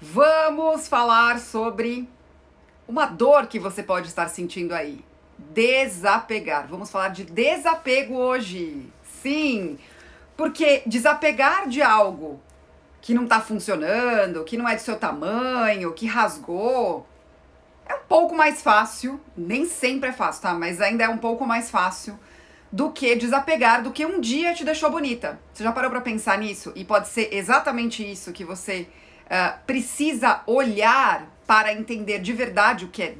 Vamos falar sobre uma dor que você pode estar sentindo aí. Desapegar. Vamos falar de desapego hoje. Sim, porque desapegar de algo que não está funcionando, que não é do seu tamanho, que rasgou, é um pouco mais fácil, nem sempre é fácil, tá? Mas ainda é um pouco mais fácil do que desapegar do que um dia te deixou bonita. Você já parou para pensar nisso? E pode ser exatamente isso que você uh, precisa olhar para entender de verdade o que é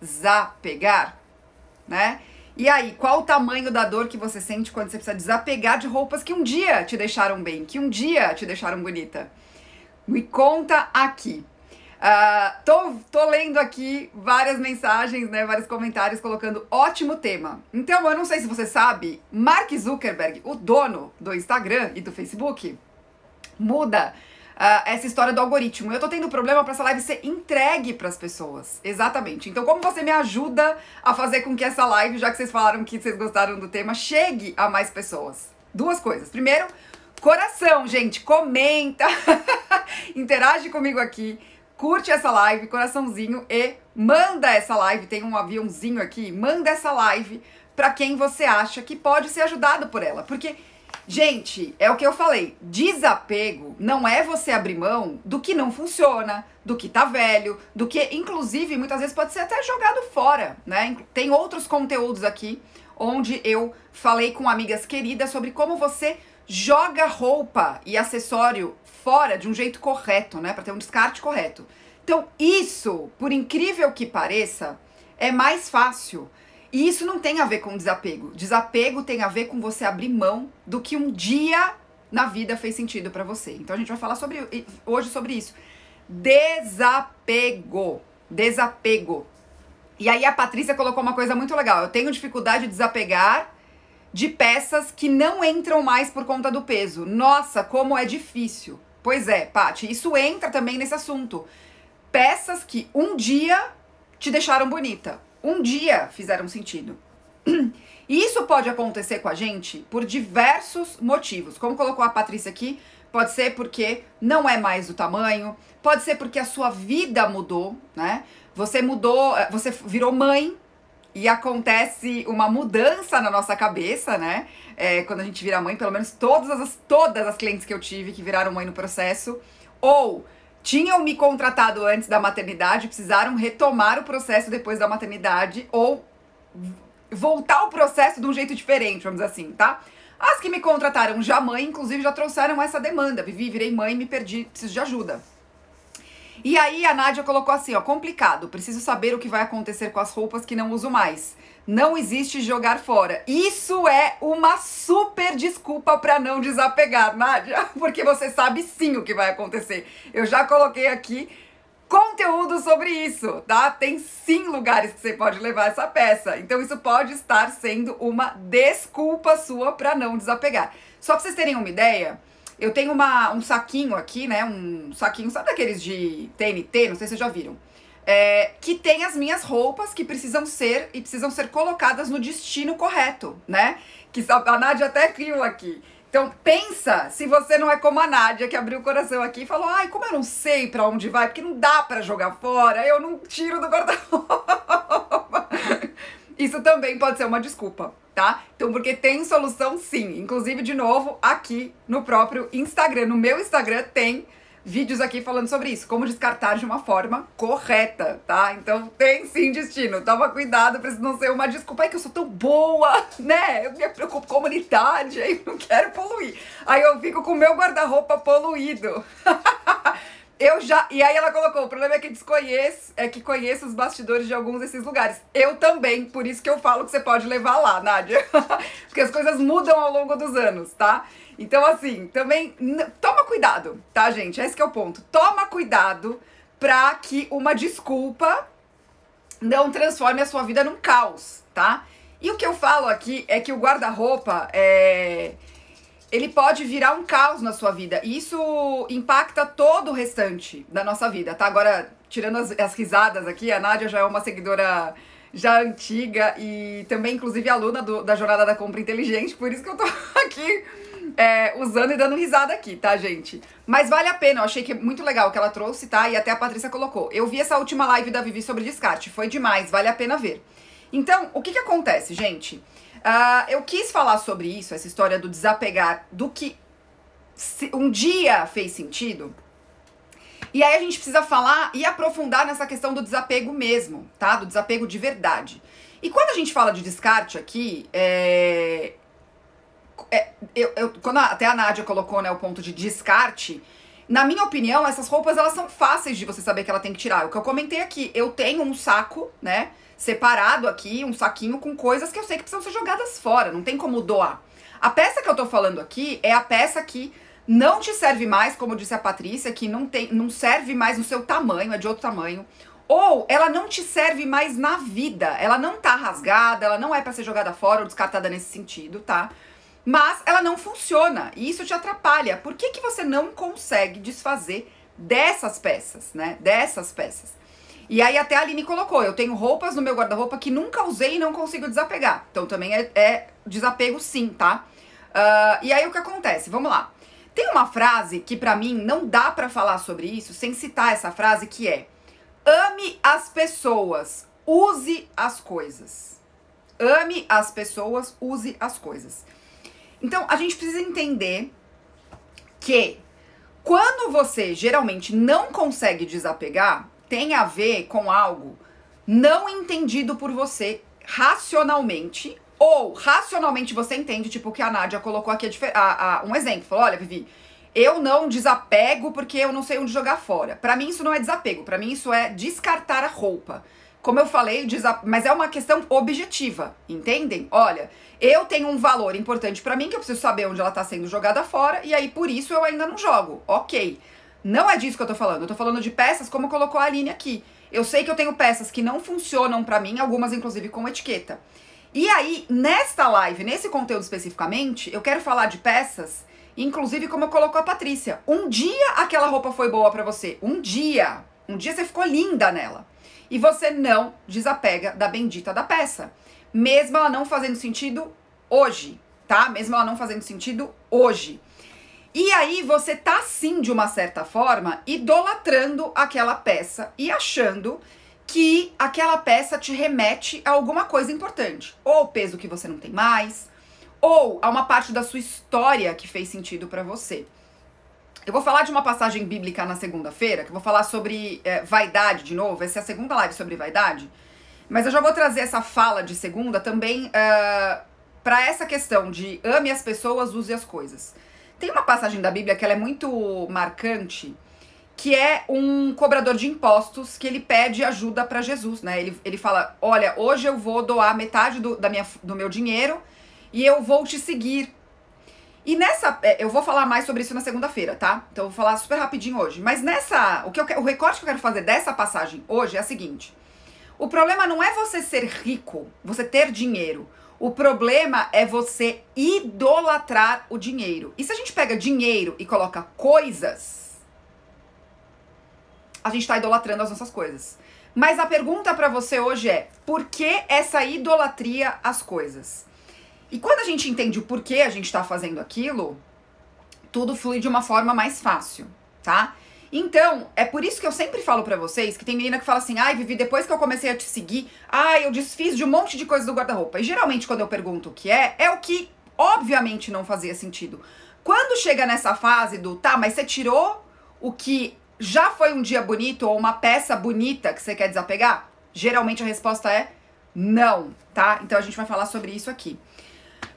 desapegar, né? E aí, qual o tamanho da dor que você sente quando você precisa desapegar de roupas que um dia te deixaram bem, que um dia te deixaram bonita? Me conta aqui. Uh, tô, tô lendo aqui várias mensagens, né, vários comentários colocando ótimo tema. Então, eu não sei se você sabe, Mark Zuckerberg, o dono do Instagram e do Facebook, muda uh, essa história do algoritmo. Eu tô tendo problema para essa live ser entregue para as pessoas. Exatamente. Então, como você me ajuda a fazer com que essa live, já que vocês falaram que vocês gostaram do tema, chegue a mais pessoas? Duas coisas. Primeiro, coração, gente, comenta, interage comigo aqui curte essa live, coraçãozinho e manda essa live, tem um aviãozinho aqui, manda essa live para quem você acha que pode ser ajudado por ela, porque gente, é o que eu falei, desapego não é você abrir mão do que não funciona, do que tá velho, do que inclusive muitas vezes pode ser até jogado fora, né? Tem outros conteúdos aqui onde eu falei com amigas queridas sobre como você joga roupa e acessório fora de um jeito correto, né? Para ter um descarte correto. Então, isso, por incrível que pareça, é mais fácil. E isso não tem a ver com desapego. Desapego tem a ver com você abrir mão do que um dia na vida fez sentido para você. Então a gente vai falar sobre hoje sobre isso. Desapego. Desapego. E aí a Patrícia colocou uma coisa muito legal. Eu tenho dificuldade de desapegar de peças que não entram mais por conta do peso. Nossa, como é difícil. Pois é, Paty, isso entra também nesse assunto. Peças que um dia te deixaram bonita, um dia fizeram sentido. E isso pode acontecer com a gente por diversos motivos. Como colocou a Patrícia aqui, pode ser porque não é mais o tamanho, pode ser porque a sua vida mudou, né? Você mudou, eh, você virou mãe, e acontece uma mudança na nossa cabeça, né? É, quando a gente vira mãe, pelo menos todas as, todas as clientes que eu tive que viraram mãe no processo, ou tinham me contratado antes da maternidade, precisaram retomar o processo depois da maternidade, ou voltar o processo de um jeito diferente, vamos dizer assim, tá? As que me contrataram já mãe, inclusive, já trouxeram essa demanda. Vivi, virei mãe, me perdi, preciso de ajuda. E aí a Nádia colocou assim, ó, complicado, preciso saber o que vai acontecer com as roupas que não uso mais. Não existe jogar fora. Isso é uma super desculpa para não desapegar, Nádia, porque você sabe sim o que vai acontecer. Eu já coloquei aqui conteúdo sobre isso, tá? Tem sim lugares que você pode levar essa peça. Então isso pode estar sendo uma desculpa sua para não desapegar. Só para vocês terem uma ideia, eu tenho uma, um saquinho aqui, né? Um saquinho, sabe daqueles de TNT? Não sei se vocês já viram. É, que tem as minhas roupas que precisam ser e precisam ser colocadas no destino correto, né? Que a Nádia até riu aqui. Então pensa se você não é como a Nádia que abriu o coração aqui e falou: "Ai, como eu não sei para onde vai, porque não dá para jogar fora, eu não tiro do guarda-roupa". Isso também pode ser uma desculpa, tá? Então, porque tem solução sim. Inclusive, de novo, aqui no próprio Instagram. No meu Instagram tem vídeos aqui falando sobre isso, como descartar de uma forma correta, tá? Então tem sim destino. Toma cuidado pra isso não ser uma desculpa. É que eu sou tão boa, né? Eu me preocupo com a comunidade, aí não quero poluir. Aí eu fico com o meu guarda-roupa poluído. Eu já. E aí ela colocou: o problema é que desconheço, é que conheço os bastidores de alguns desses lugares. Eu também, por isso que eu falo que você pode levar lá, Nádia. Porque as coisas mudam ao longo dos anos, tá? Então, assim, também toma cuidado, tá, gente? Esse é o ponto. Toma cuidado pra que uma desculpa não transforme a sua vida num caos, tá? E o que eu falo aqui é que o guarda-roupa é ele pode virar um caos na sua vida. E isso impacta todo o restante da nossa vida, tá? Agora, tirando as, as risadas aqui, a Nádia já é uma seguidora já antiga e também, inclusive, aluna do, da Jornada da Compra Inteligente, por isso que eu tô aqui é, usando e dando risada aqui, tá, gente? Mas vale a pena, eu achei que é muito legal o que ela trouxe, tá? E até a Patrícia colocou. Eu vi essa última live da Vivi sobre descarte, foi demais, vale a pena ver. Então, o que que acontece, gente? Uh, eu quis falar sobre isso, essa história do desapegar, do que um dia fez sentido. E aí a gente precisa falar e aprofundar nessa questão do desapego mesmo, tá? Do desapego de verdade. E quando a gente fala de descarte aqui, é, é, eu, eu, quando a, até a Nádia colocou né, o ponto de descarte, na minha opinião, essas roupas elas são fáceis de você saber que ela tem que tirar. O que eu comentei aqui, eu tenho um saco, né, separado aqui, um saquinho com coisas que eu sei que precisam ser jogadas fora, não tem como doar. A peça que eu tô falando aqui é a peça que não te serve mais, como disse a Patrícia, que não tem, não serve mais no seu tamanho, é de outro tamanho. Ou ela não te serve mais na vida. Ela não tá rasgada, ela não é para ser jogada fora ou descartada nesse sentido, tá? mas ela não funciona e isso te atrapalha. Por que, que você não consegue desfazer dessas peças, né? Dessas peças. E aí até a Aline colocou, eu tenho roupas no meu guarda-roupa que nunca usei e não consigo desapegar. Então também é, é desapego sim, tá? Uh, e aí o que acontece? Vamos lá. Tem uma frase que para mim não dá para falar sobre isso sem citar essa frase que é: ame as pessoas, use as coisas. Ame as pessoas, use as coisas. Então, a gente precisa entender que quando você geralmente não consegue desapegar, tem a ver com algo não entendido por você racionalmente, ou racionalmente você entende, tipo que a Nádia colocou aqui a, a, um exemplo. Falou: olha, Vivi, eu não desapego porque eu não sei onde jogar fora. Para mim, isso não é desapego, para mim, isso é descartar a roupa. Como eu falei, mas é uma questão objetiva, entendem? Olha, eu tenho um valor importante para mim que eu preciso saber onde ela tá sendo jogada fora e aí por isso eu ainda não jogo. OK. Não é disso que eu tô falando. Eu tô falando de peças como colocou a Aline aqui. Eu sei que eu tenho peças que não funcionam para mim, algumas inclusive com etiqueta. E aí, nesta live, nesse conteúdo especificamente, eu quero falar de peças, inclusive como colocou a Patrícia. Um dia aquela roupa foi boa para você, um dia. Um dia você ficou linda nela e você não desapega da bendita da peça. Mesmo ela não fazendo sentido hoje, tá? Mesmo ela não fazendo sentido hoje. E aí você tá sim, de uma certa forma, idolatrando aquela peça e achando que aquela peça te remete a alguma coisa importante. Ou peso que você não tem mais, ou a uma parte da sua história que fez sentido para você. Eu vou falar de uma passagem bíblica na segunda-feira, que eu vou falar sobre é, vaidade de novo. Essa é a segunda live sobre vaidade. Mas eu já vou trazer essa fala de segunda também uh, é, para essa questão de ame as pessoas, use as coisas. Tem uma passagem da Bíblia que ela é muito marcante, que é um cobrador de impostos que ele pede ajuda para Jesus, né? Ele, ele fala: Olha, hoje eu vou doar metade do, da minha, do meu dinheiro e eu vou te seguir e nessa, é, eu vou falar mais sobre isso na segunda-feira, tá? Então eu vou falar super rapidinho hoje. Mas nessa, o que eu, o recorte que eu quero fazer dessa passagem hoje é a seguinte: o problema não é você ser rico, você ter dinheiro. O problema é você idolatrar o dinheiro. E se a gente pega dinheiro e coloca coisas, a gente está idolatrando as nossas coisas. Mas a pergunta para você hoje é: por que essa idolatria às coisas? E quando a gente entende o porquê a gente está fazendo aquilo, tudo flui de uma forma mais fácil, tá? Então, é por isso que eu sempre falo para vocês que tem menina que fala assim: ai, Vivi, depois que eu comecei a te seguir, ai, eu desfiz de um monte de coisa do guarda-roupa. E geralmente, quando eu pergunto o que é, é o que obviamente não fazia sentido. Quando chega nessa fase do tá, mas você tirou o que já foi um dia bonito ou uma peça bonita que você quer desapegar? Geralmente a resposta é não, tá? Então a gente vai falar sobre isso aqui.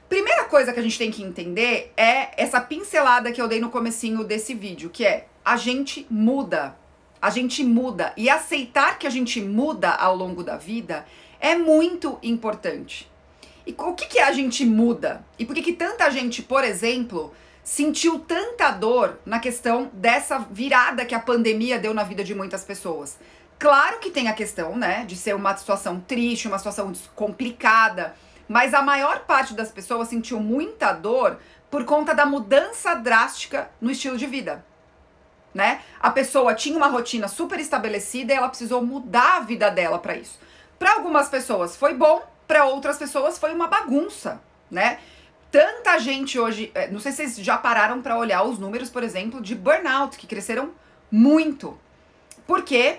Primeira coisa que a gente tem que entender é essa pincelada que eu dei no comecinho desse vídeo, que é a gente muda. A gente muda e aceitar que a gente muda ao longo da vida é muito importante. E o que, que a gente muda? E por que, que tanta gente, por exemplo, sentiu tanta dor na questão dessa virada que a pandemia deu na vida de muitas pessoas? Claro que tem a questão, né, de ser uma situação triste, uma situação complicada, mas a maior parte das pessoas sentiu muita dor por conta da mudança drástica no estilo de vida. Né? A pessoa tinha uma rotina super estabelecida e ela precisou mudar a vida dela para isso. Para algumas pessoas foi bom, para outras pessoas foi uma bagunça, né? tanta gente hoje, é, não sei se vocês já pararam para olhar os números, por exemplo, de burnout, que cresceram muito. Porque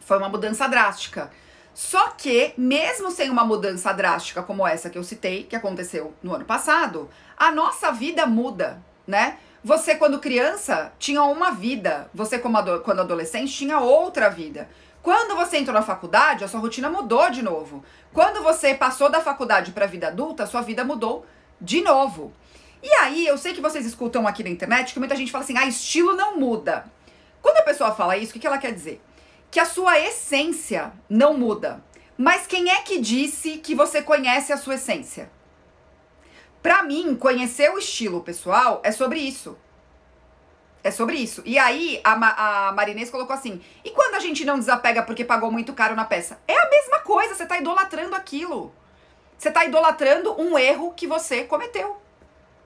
foi uma mudança drástica. Só que, mesmo sem uma mudança drástica como essa que eu citei, que aconteceu no ano passado, a nossa vida muda, né? Você, quando criança, tinha uma vida. Você, como ado quando adolescente, tinha outra vida. Quando você entrou na faculdade, a sua rotina mudou de novo. Quando você passou da faculdade para a vida adulta, a sua vida mudou de novo. E aí, eu sei que vocês escutam aqui na internet que muita gente fala assim: ah, estilo não muda. Quando a pessoa fala isso, o que ela quer dizer? Que a sua essência não muda. Mas quem é que disse que você conhece a sua essência? Para mim, conhecer o estilo pessoal é sobre isso. É sobre isso. E aí, a, a Marinês colocou assim: e quando a gente não desapega porque pagou muito caro na peça? É a mesma coisa, você tá idolatrando aquilo. Você tá idolatrando um erro que você cometeu.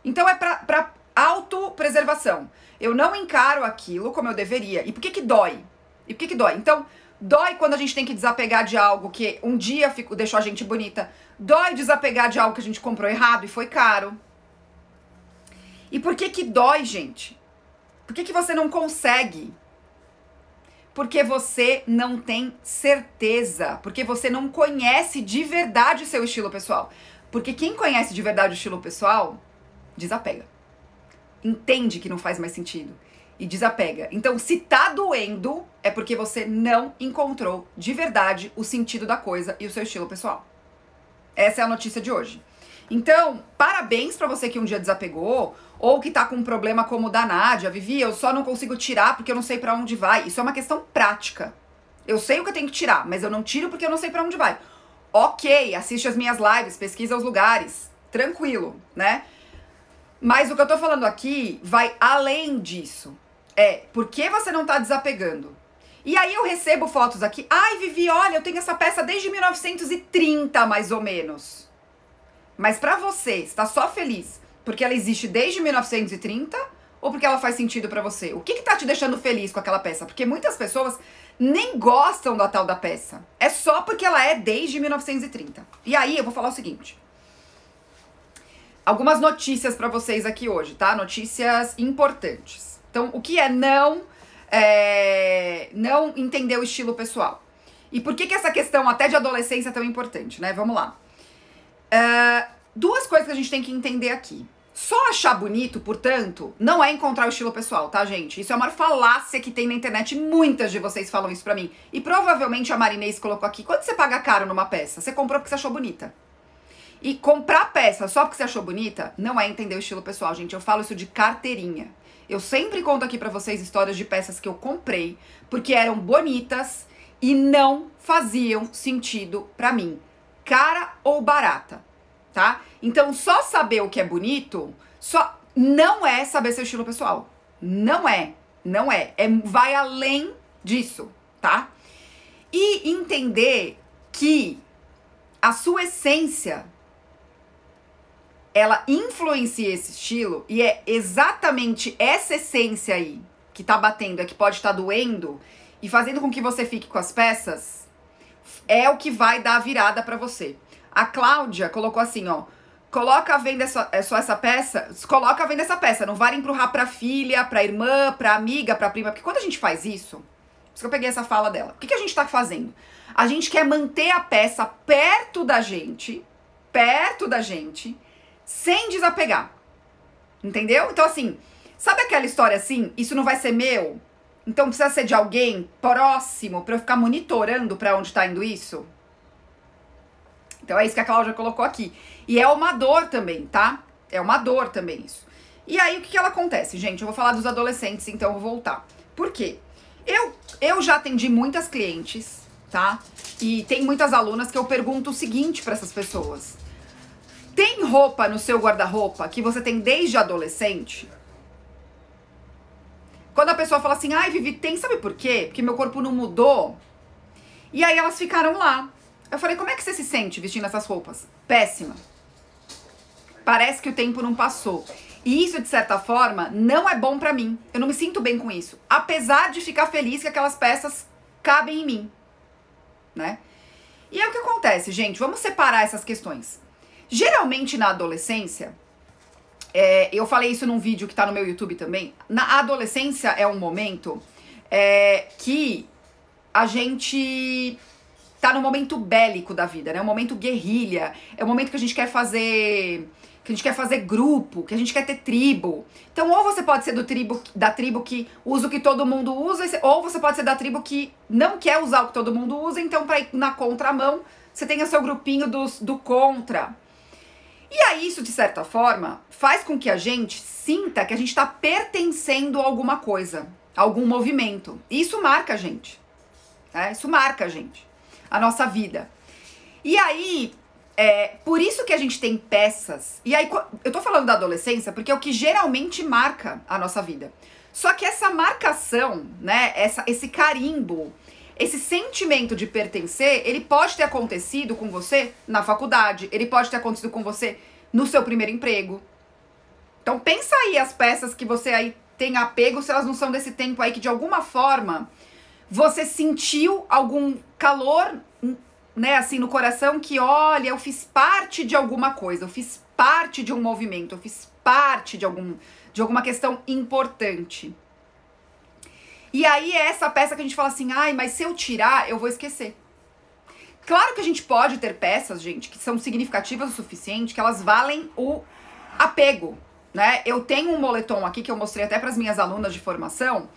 Então é pra, pra autopreservação. Eu não encaro aquilo como eu deveria. E por que que dói? E por que que dói? Então, dói quando a gente tem que desapegar de algo que um dia ficou, deixou a gente bonita. Dói desapegar de algo que a gente comprou errado e foi caro. E por que que dói, gente? Por que, que você não consegue? Porque você não tem certeza. Porque você não conhece de verdade o seu estilo pessoal. Porque quem conhece de verdade o estilo pessoal, desapega. Entende que não faz mais sentido. E desapega. Então, se tá doendo, é porque você não encontrou de verdade o sentido da coisa e o seu estilo pessoal. Essa é a notícia de hoje. Então, parabéns para você que um dia desapegou ou que tá com um problema como o da Nádia, Vivi, eu só não consigo tirar porque eu não sei para onde vai. Isso é uma questão prática. Eu sei o que eu tenho que tirar, mas eu não tiro porque eu não sei para onde vai. Ok, assiste as minhas lives, pesquisa os lugares, tranquilo, né? Mas o que eu tô falando aqui vai além disso. É, por que você não tá desapegando? E aí eu recebo fotos aqui. Ai, Vivi, olha, eu tenho essa peça desde 1930, mais ou menos. Mas para você, está só feliz porque ela existe desde 1930 ou porque ela faz sentido para você? O que que tá te deixando feliz com aquela peça? Porque muitas pessoas nem gostam da tal da peça. É só porque ela é desde 1930. E aí eu vou falar o seguinte. Algumas notícias para vocês aqui hoje, tá? Notícias importantes. Então, o que é não é, não entender o estilo pessoal? E por que que essa questão até de adolescência é tão importante, né? Vamos lá. Uh, duas coisas que a gente tem que entender aqui. Só achar bonito, portanto, não é encontrar o estilo pessoal, tá, gente? Isso é uma falácia que tem na internet. Muitas de vocês falam isso pra mim. E provavelmente a Marinês colocou aqui. Quando você paga caro numa peça? Você comprou porque você achou bonita. E comprar peça só porque você achou bonita não é entender o estilo pessoal, gente. Eu falo isso de carteirinha. Eu sempre conto aqui para vocês histórias de peças que eu comprei porque eram bonitas e não faziam sentido para mim, cara ou barata tá? Então, só saber o que é bonito, só não é saber seu estilo pessoal. Não é, não é. é vai além disso, tá? E entender que a sua essência ela influencia esse estilo e é exatamente essa essência aí que tá batendo, é que pode estar tá doendo e fazendo com que você fique com as peças, é o que vai dar a virada para você. A Cláudia colocou assim, ó. Coloca a venda só, é só essa peça, coloca a venda essa peça, não vale empurrar pra filha, pra irmã, pra amiga, pra prima, porque quando a gente faz isso, por isso que eu peguei essa fala dela, o que, que a gente tá fazendo? A gente quer manter a peça perto da gente, perto da gente, sem desapegar. Entendeu? Então, assim, sabe aquela história assim? Isso não vai ser meu? Então precisa ser de alguém próximo para eu ficar monitorando para onde tá indo isso? Então é isso que a Cláudia colocou aqui. E é uma dor também, tá? É uma dor também isso. E aí o que, que ela acontece, gente? Eu vou falar dos adolescentes, então eu vou voltar. Por quê? Eu, eu já atendi muitas clientes, tá? E tem muitas alunas que eu pergunto o seguinte para essas pessoas: tem roupa no seu guarda-roupa que você tem desde adolescente? Quando a pessoa fala assim, ai, Vivi, tem, sabe por quê? Porque meu corpo não mudou. E aí elas ficaram lá. Eu falei, como é que você se sente vestindo essas roupas? Péssima. Parece que o tempo não passou. E isso, de certa forma, não é bom para mim. Eu não me sinto bem com isso. Apesar de ficar feliz que aquelas peças cabem em mim. Né? E é o que acontece, gente. Vamos separar essas questões. Geralmente na adolescência, É, eu falei isso num vídeo que tá no meu YouTube também. Na adolescência é um momento é, que a gente tá no momento bélico da vida, né? É um momento guerrilha. É um momento que a gente quer fazer que a gente quer fazer grupo, que a gente quer ter tribo. Então, ou você pode ser do tribo, da tribo que usa o que todo mundo usa, ou você pode ser da tribo que não quer usar o que todo mundo usa, então, para ir na contramão, você tem o seu grupinho dos, do contra. E aí, isso, de certa forma, faz com que a gente sinta que a gente está pertencendo a alguma coisa, a algum movimento. E isso marca a gente. Né? Isso marca a gente, a nossa vida. E aí, é, por isso que a gente tem peças. E aí, eu tô falando da adolescência porque é o que geralmente marca a nossa vida. Só que essa marcação, né, essa, esse carimbo, esse sentimento de pertencer, ele pode ter acontecido com você na faculdade, ele pode ter acontecido com você no seu primeiro emprego. Então pensa aí as peças que você aí tem apego, se elas não são desse tempo aí que de alguma forma você sentiu algum calor né, assim, no coração que, olha, eu fiz parte de alguma coisa, eu fiz parte de um movimento, eu fiz parte de, algum, de alguma questão importante. E aí é essa peça que a gente fala assim, ai, mas se eu tirar, eu vou esquecer. Claro que a gente pode ter peças, gente, que são significativas o suficiente, que elas valem o apego, né? Eu tenho um moletom aqui que eu mostrei até para as minhas alunas de formação,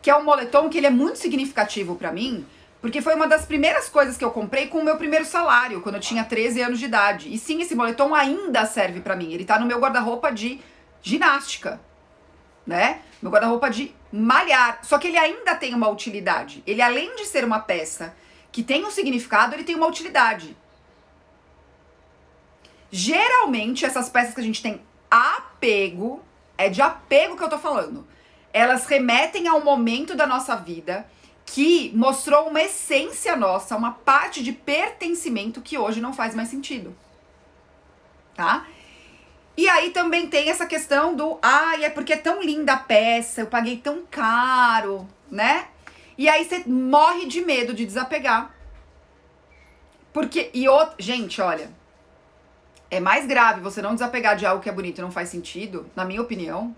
que é um moletom que ele é muito significativo para mim, porque foi uma das primeiras coisas que eu comprei com o meu primeiro salário, quando eu tinha 13 anos de idade. E sim, esse moletom ainda serve para mim. Ele tá no meu guarda-roupa de ginástica, né? Meu guarda-roupa de malhar. Só que ele ainda tem uma utilidade. Ele, além de ser uma peça que tem um significado, ele tem uma utilidade. Geralmente, essas peças que a gente tem apego, é de apego que eu tô falando. Elas remetem a um momento da nossa vida que mostrou uma essência nossa, uma parte de pertencimento que hoje não faz mais sentido. Tá? E aí também tem essa questão do, ai, ah, é porque é tão linda a peça, eu paguei tão caro, né? E aí você morre de medo de desapegar. Porque, e outro, gente, olha, é mais grave você não desapegar de algo que é bonito e não faz sentido, na minha opinião,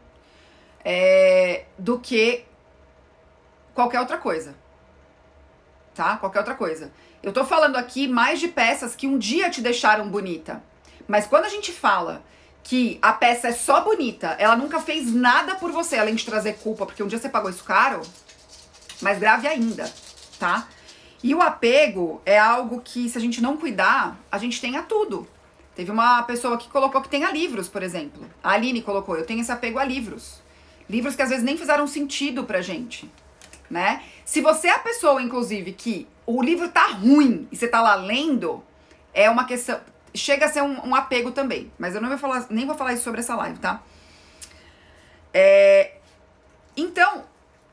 é, do que qualquer outra coisa. Tá? Qualquer outra coisa. Eu tô falando aqui mais de peças que um dia te deixaram bonita. Mas quando a gente fala que a peça é só bonita, ela nunca fez nada por você além de trazer culpa, porque um dia você pagou isso caro, mais grave ainda, tá? E o apego é algo que, se a gente não cuidar, a gente tem a tudo. Teve uma pessoa que colocou que tem a livros, por exemplo. A Aline colocou, eu tenho esse apego a livros. Livros que às vezes nem fizeram sentido pra gente né? Se você é a pessoa, inclusive, que o livro tá ruim e você tá lá lendo, é uma questão. Chega a ser um, um apego também. Mas eu não vou falar, nem vou falar isso sobre essa live, tá? É, então,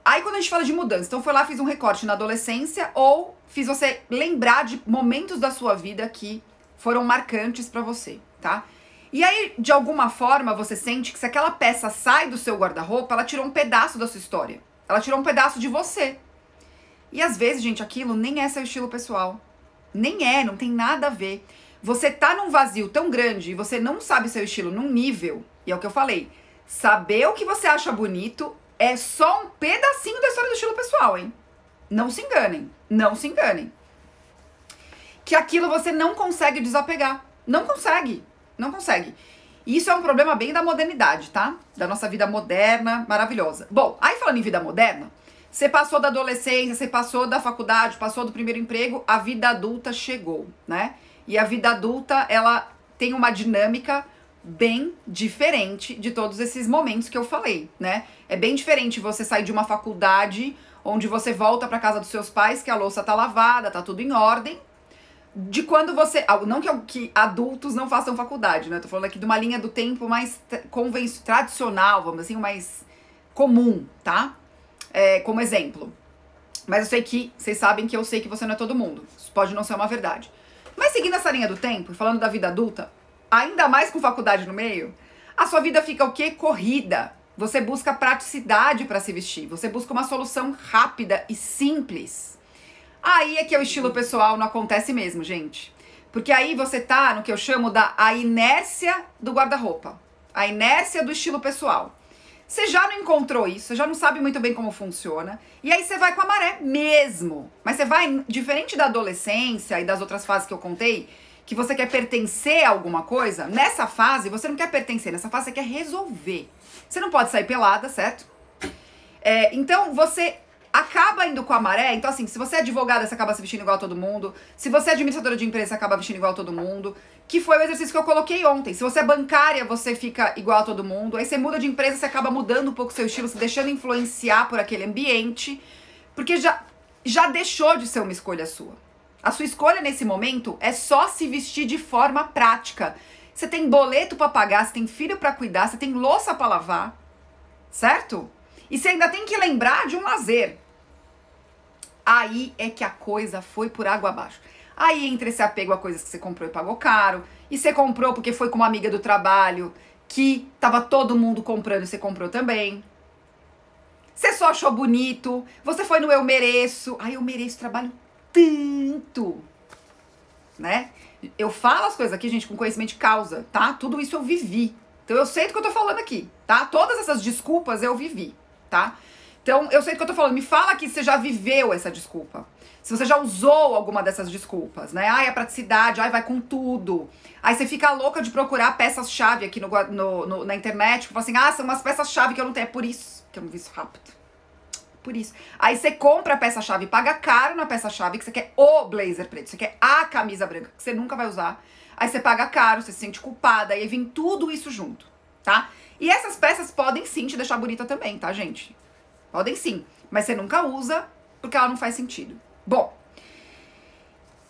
aí quando a gente fala de mudança, então foi lá, fiz um recorte na adolescência ou fiz você lembrar de momentos da sua vida que foram marcantes para você, tá? E aí, de alguma forma, você sente que se aquela peça sai do seu guarda-roupa, ela tirou um pedaço da sua história. Ela tirou um pedaço de você. E às vezes, gente, aquilo nem é seu estilo pessoal. Nem é, não tem nada a ver. Você tá num vazio tão grande e você não sabe seu estilo num nível, e é o que eu falei. Saber o que você acha bonito é só um pedacinho da história do estilo pessoal, hein? Não se enganem, não se enganem. Que aquilo você não consegue desapegar. Não consegue, não consegue. E isso é um problema bem da modernidade, tá? Da nossa vida moderna, maravilhosa. Bom, aí falando em vida moderna, você passou da adolescência, você passou da faculdade, passou do primeiro emprego, a vida adulta chegou, né? E a vida adulta, ela tem uma dinâmica bem diferente de todos esses momentos que eu falei, né? É bem diferente você sair de uma faculdade onde você volta para casa dos seus pais, que a louça tá lavada, tá tudo em ordem, de quando você. Não que, que adultos não façam faculdade, né? Tô falando aqui de uma linha do tempo mais convencional, tradicional, vamos assim, mais comum, tá? É, como exemplo. Mas eu sei que vocês sabem que eu sei que você não é todo mundo. Isso pode não ser uma verdade. Mas seguindo essa linha do tempo, falando da vida adulta, ainda mais com faculdade no meio, a sua vida fica o quê? Corrida. Você busca praticidade para se vestir. Você busca uma solução rápida e simples. Aí é que é o estilo pessoal não acontece mesmo, gente. Porque aí você tá no que eu chamo da a inércia do guarda-roupa. a inércia do estilo pessoal. Você já não encontrou isso, você já não sabe muito bem como funciona, e aí você vai com a maré mesmo. Mas você vai, diferente da adolescência e das outras fases que eu contei, que você quer pertencer a alguma coisa, nessa fase você não quer pertencer, nessa fase você quer resolver. Você não pode sair pelada, certo? É, então você acaba indo com a maré. Então, assim, se você é advogada, você acaba se vestindo igual a todo mundo. Se você é administradora de empresa, você acaba vestindo igual a todo mundo. Que foi o exercício que eu coloquei ontem. Se você é bancária, você fica igual a todo mundo. Aí você muda de empresa, você acaba mudando um pouco seu estilo, se deixando influenciar por aquele ambiente. Porque já, já deixou de ser uma escolha sua. A sua escolha nesse momento é só se vestir de forma prática. Você tem boleto para pagar, você tem filho para cuidar, você tem louça para lavar, certo? E você ainda tem que lembrar de um lazer. Aí é que a coisa foi por água abaixo. Aí entra esse apego a coisas que você comprou e pagou caro, e você comprou porque foi com uma amiga do trabalho que tava todo mundo comprando e você comprou também. Você só achou bonito, você foi no eu mereço. Ai, eu mereço trabalho tanto, né? Eu falo as coisas aqui, gente, com conhecimento de causa, tá? Tudo isso eu vivi. Então eu sei do que eu tô falando aqui, tá? Todas essas desculpas eu vivi, tá? Então eu sei do que eu tô falando. Me fala que você já viveu essa desculpa. Se você já usou alguma dessas desculpas, né? Ai, a praticidade, ai, vai com tudo. Aí você fica louca de procurar peças-chave aqui no, no, no, na internet, que fala assim, ah, são umas peças-chave que eu não tenho. É por isso que eu não vi isso rápido por isso. Aí você compra a peça-chave, paga caro na peça-chave, que você quer o blazer preto, você quer a camisa branca, que você nunca vai usar. Aí você paga caro, você se sente culpada, aí vem tudo isso junto, tá? E essas peças podem sim te deixar bonita também, tá, gente? Podem sim, mas você nunca usa porque ela não faz sentido. Bom,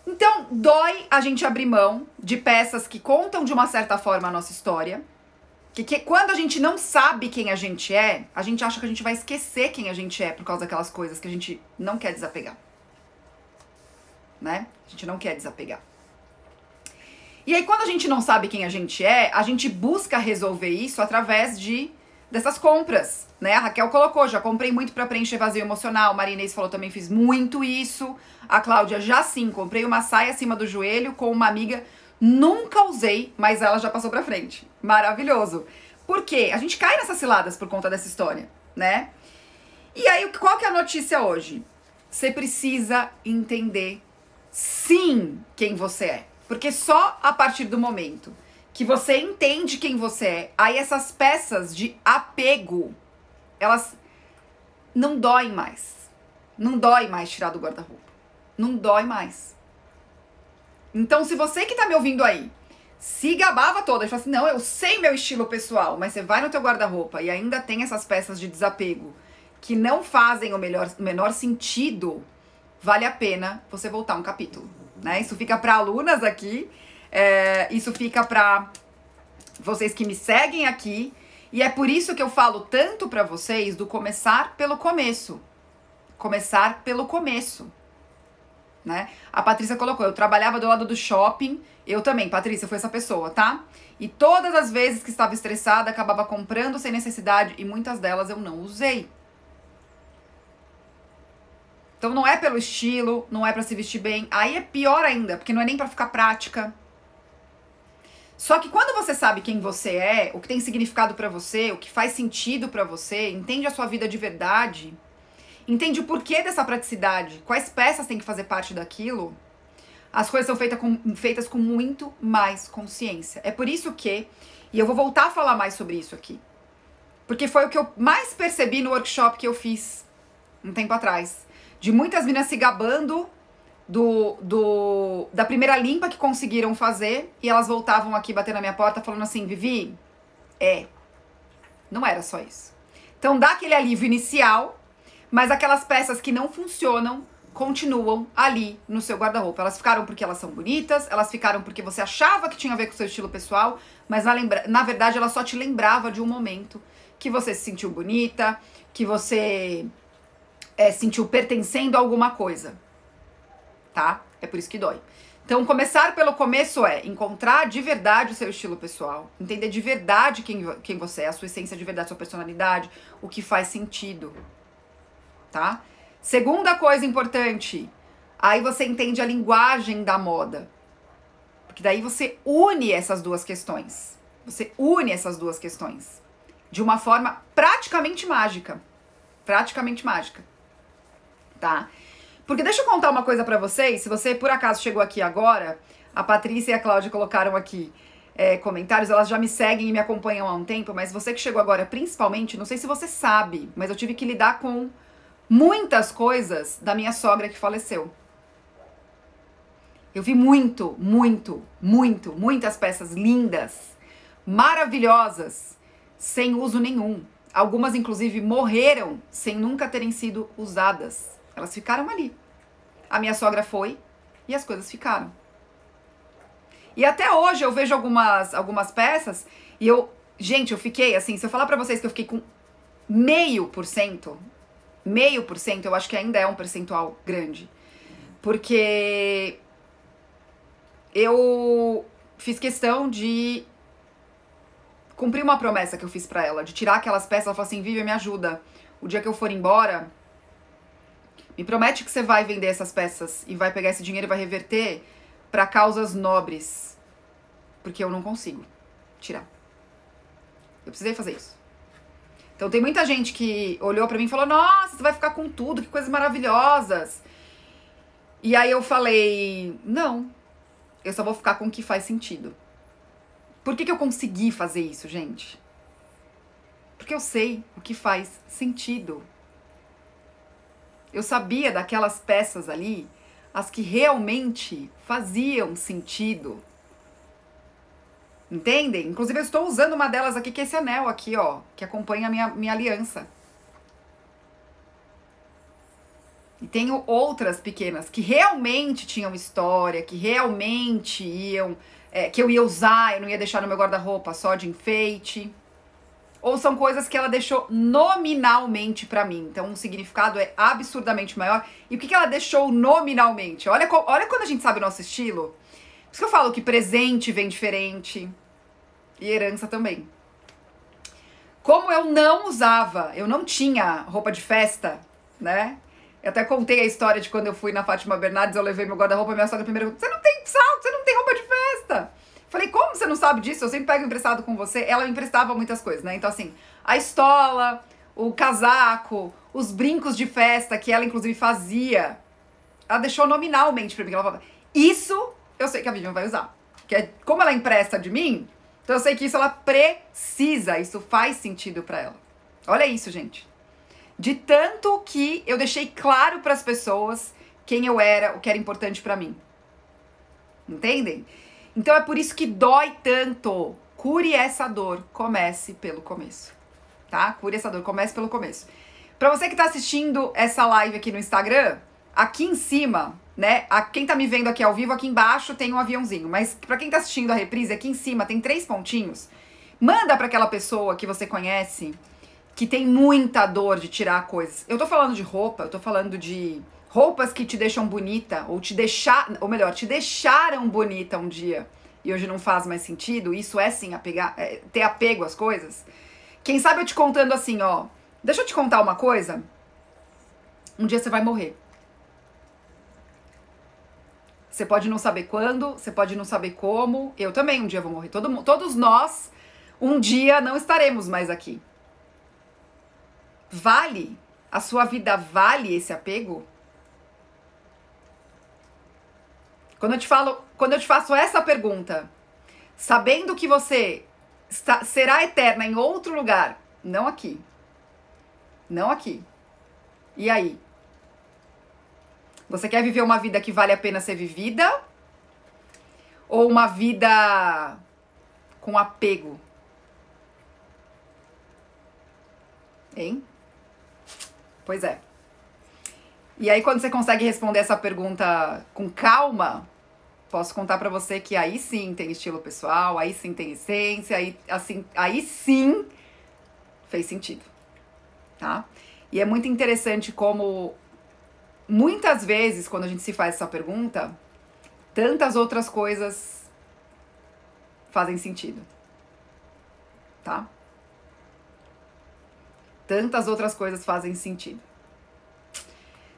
então dói a gente abrir mão de peças que contam de uma certa forma a nossa história, que, que quando a gente não sabe quem a gente é, a gente acha que a gente vai esquecer quem a gente é por causa daquelas coisas que a gente não quer desapegar. Né? A gente não quer desapegar. E aí, quando a gente não sabe quem a gente é, a gente busca resolver isso através de dessas compras, né? A Raquel colocou, já comprei muito para preencher vazio emocional. Marinês falou também, fiz muito isso. A Cláudia já sim, comprei uma saia acima do joelho com uma amiga Nunca usei, mas ela já passou pra frente. Maravilhoso. Por quê? A gente cai nessas ciladas por conta dessa história, né? E aí, qual que é a notícia hoje? Você precisa entender, sim, quem você é. Porque só a partir do momento que você entende quem você é, aí essas peças de apego, elas não doem mais. Não dói mais tirar do guarda-roupa. Não dói mais. Então, se você que tá me ouvindo aí se gabava toda e fala assim: não, eu sei meu estilo pessoal, mas você vai no teu guarda-roupa e ainda tem essas peças de desapego que não fazem o melhor, o menor sentido, vale a pena você voltar um capítulo. Né? Isso fica para alunas aqui, é, isso fica para vocês que me seguem aqui, e é por isso que eu falo tanto para vocês do começar pelo começo. Começar pelo começo né? A Patrícia colocou, eu trabalhava do lado do shopping, eu também, Patrícia, foi essa pessoa, tá? E todas as vezes que estava estressada, acabava comprando sem necessidade e muitas delas eu não usei. Então não é pelo estilo, não é para se vestir bem, aí é pior ainda, porque não é nem para ficar prática. Só que quando você sabe quem você é, o que tem significado para você, o que faz sentido para você, entende a sua vida de verdade, entende o porquê dessa praticidade, quais peças tem que fazer parte daquilo, as coisas são feita com, feitas com muito mais consciência. É por isso que, e eu vou voltar a falar mais sobre isso aqui, porque foi o que eu mais percebi no workshop que eu fiz um tempo atrás. De muitas meninas se gabando do, do da primeira limpa que conseguiram fazer e elas voltavam aqui bater na minha porta falando assim: Vivi, é, não era só isso. Então dá aquele alívio inicial mas aquelas peças que não funcionam continuam ali no seu guarda-roupa. Elas ficaram porque elas são bonitas, elas ficaram porque você achava que tinha a ver com o seu estilo pessoal, mas na, lembra na verdade ela só te lembrava de um momento que você se sentiu bonita, que você é, sentiu pertencendo a alguma coisa. Tá? É por isso que dói. Então, começar pelo começo é encontrar de verdade o seu estilo pessoal, entender de verdade quem, quem você é, a sua essência de verdade, sua personalidade, o que faz sentido tá? Segunda coisa importante, aí você entende a linguagem da moda. Porque daí você une essas duas questões. Você une essas duas questões de uma forma praticamente mágica. Praticamente mágica. Tá? Porque deixa eu contar uma coisa para vocês. Se você por acaso chegou aqui agora, a Patrícia e a Cláudia colocaram aqui é, comentários, elas já me seguem e me acompanham há um tempo, mas você que chegou agora, principalmente, não sei se você sabe, mas eu tive que lidar com muitas coisas da minha sogra que faleceu. Eu vi muito, muito, muito, muitas peças lindas, maravilhosas, sem uso nenhum. Algumas, inclusive, morreram sem nunca terem sido usadas. Elas ficaram ali. A minha sogra foi e as coisas ficaram. E até hoje eu vejo algumas, algumas peças e eu. Gente, eu fiquei assim, se eu falar pra vocês que eu fiquei com meio por cento, meio por cento, eu acho que ainda é um percentual grande. Porque eu fiz questão de cumprir uma promessa que eu fiz para ela, de tirar aquelas peças. Ela falou assim: Vivi, me ajuda. O dia que eu for embora, me promete que você vai vender essas peças e vai pegar esse dinheiro e vai reverter para causas nobres. Porque eu não consigo tirar. Eu precisei fazer isso. Então tem muita gente que olhou para mim e falou: "Nossa, você vai ficar com tudo, que coisas maravilhosas". E aí eu falei: "Não. Eu só vou ficar com o que faz sentido". Por que, que eu consegui fazer isso, gente? Porque eu sei o que faz sentido. Eu sabia daquelas peças ali as que realmente faziam sentido. Entendem? Inclusive, eu estou usando uma delas aqui, que é esse anel aqui, ó, que acompanha a minha, minha aliança. E tenho outras pequenas que realmente tinham história, que realmente iam. É, que eu ia usar, eu não ia deixar no meu guarda-roupa só de enfeite ou são coisas que ela deixou nominalmente para mim. Então o significado é absurdamente maior. E o que, que ela deixou nominalmente? Olha, olha quando a gente sabe o nosso estilo. Por isso que eu falo que presente vem diferente. E herança também. Como eu não usava, eu não tinha roupa de festa, né? Eu até contei a história de quando eu fui na Fátima Bernardes, eu levei meu guarda-roupa, minha sogra primeiro, você não tem salto, você não tem roupa de festa. Falei, como você não sabe disso? Eu sempre pego emprestado com você. Ela me emprestava muitas coisas, né? Então, assim, a estola, o casaco, os brincos de festa que ela, inclusive, fazia. Ela deixou nominalmente pra mim. Ela falava, isso eu sei que a Vivian vai usar. Que é, como ela empresta de mim, então eu sei que isso ela precisa. Isso faz sentido para ela. Olha isso, gente. De tanto que eu deixei claro para as pessoas quem eu era, o que era importante para mim. Entendem? Então é por isso que dói tanto. Cure essa dor. Comece pelo começo. Tá? Cure essa dor. Comece pelo começo. Para você que tá assistindo essa live aqui no Instagram, aqui em cima, né? A, quem tá me vendo aqui ao vivo, aqui embaixo tem um aviãozinho. Mas para quem tá assistindo a reprise, aqui em cima tem três pontinhos. Manda para aquela pessoa que você conhece que tem muita dor de tirar coisas. Eu tô falando de roupa, eu tô falando de roupas que te deixam bonita ou te deixar, ou melhor, te deixaram bonita um dia e hoje não faz mais sentido, isso é sim apegar, é, ter apego às coisas. Quem sabe eu te contando assim, ó, deixa eu te contar uma coisa. Um dia você vai morrer. Você pode não saber quando, você pode não saber como. Eu também um dia vou morrer. Todo, todos nós um dia não estaremos mais aqui. Vale? A sua vida vale esse apego? Quando eu te falo, quando eu te faço essa pergunta, sabendo que você está, será eterna em outro lugar, não aqui. Não aqui. E aí? Você quer viver uma vida que vale a pena ser vivida? Ou uma vida com apego? Hein? Pois é. E aí, quando você consegue responder essa pergunta com calma, posso contar para você que aí sim tem estilo pessoal, aí sim tem essência, aí, assim, aí sim fez sentido, tá? E é muito interessante como muitas vezes quando a gente se faz essa pergunta, tantas outras coisas fazem sentido, tá? Tantas outras coisas fazem sentido.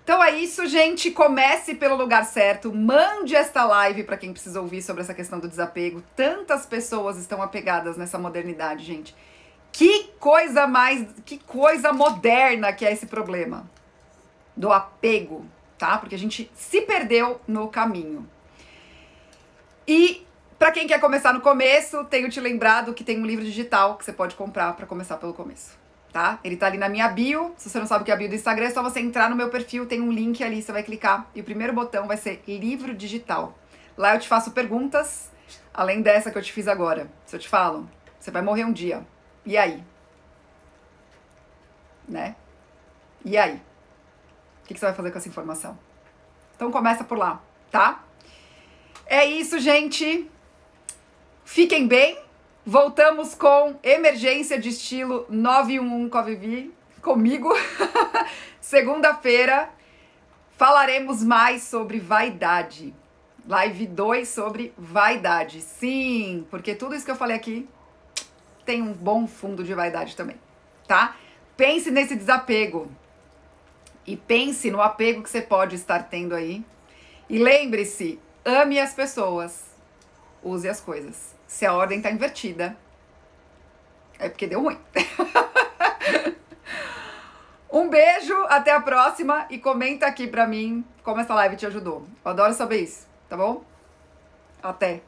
Então é isso, gente. Comece pelo lugar certo. Mande esta live para quem precisa ouvir sobre essa questão do desapego. Tantas pessoas estão apegadas nessa modernidade, gente. Que coisa mais, que coisa moderna que é esse problema do apego, tá? Porque a gente se perdeu no caminho. E para quem quer começar no começo, tenho te lembrado que tem um livro digital que você pode comprar para começar pelo começo, tá? Ele tá ali na minha bio. Se você não sabe o que é a bio do Instagram, é só você entrar no meu perfil, tem um link ali, você vai clicar e o primeiro botão vai ser livro digital. Lá eu te faço perguntas, além dessa que eu te fiz agora. Se eu te falo, você vai morrer um dia. E aí? Né? E aí? O que, que você vai fazer com essa informação? Então começa por lá, tá? É isso, gente. Fiquem bem. Voltamos com emergência de estilo 911 com a Vivi, comigo. Segunda-feira falaremos mais sobre vaidade. Live 2 sobre vaidade. Sim, porque tudo isso que eu falei aqui tem um bom fundo de vaidade também, tá? Pense nesse desapego. E pense no apego que você pode estar tendo aí. E lembre-se, ame as pessoas, use as coisas. Se a ordem tá invertida, é porque deu ruim. um beijo, até a próxima e comenta aqui pra mim como essa live te ajudou. Eu adoro saber isso, tá bom? Até!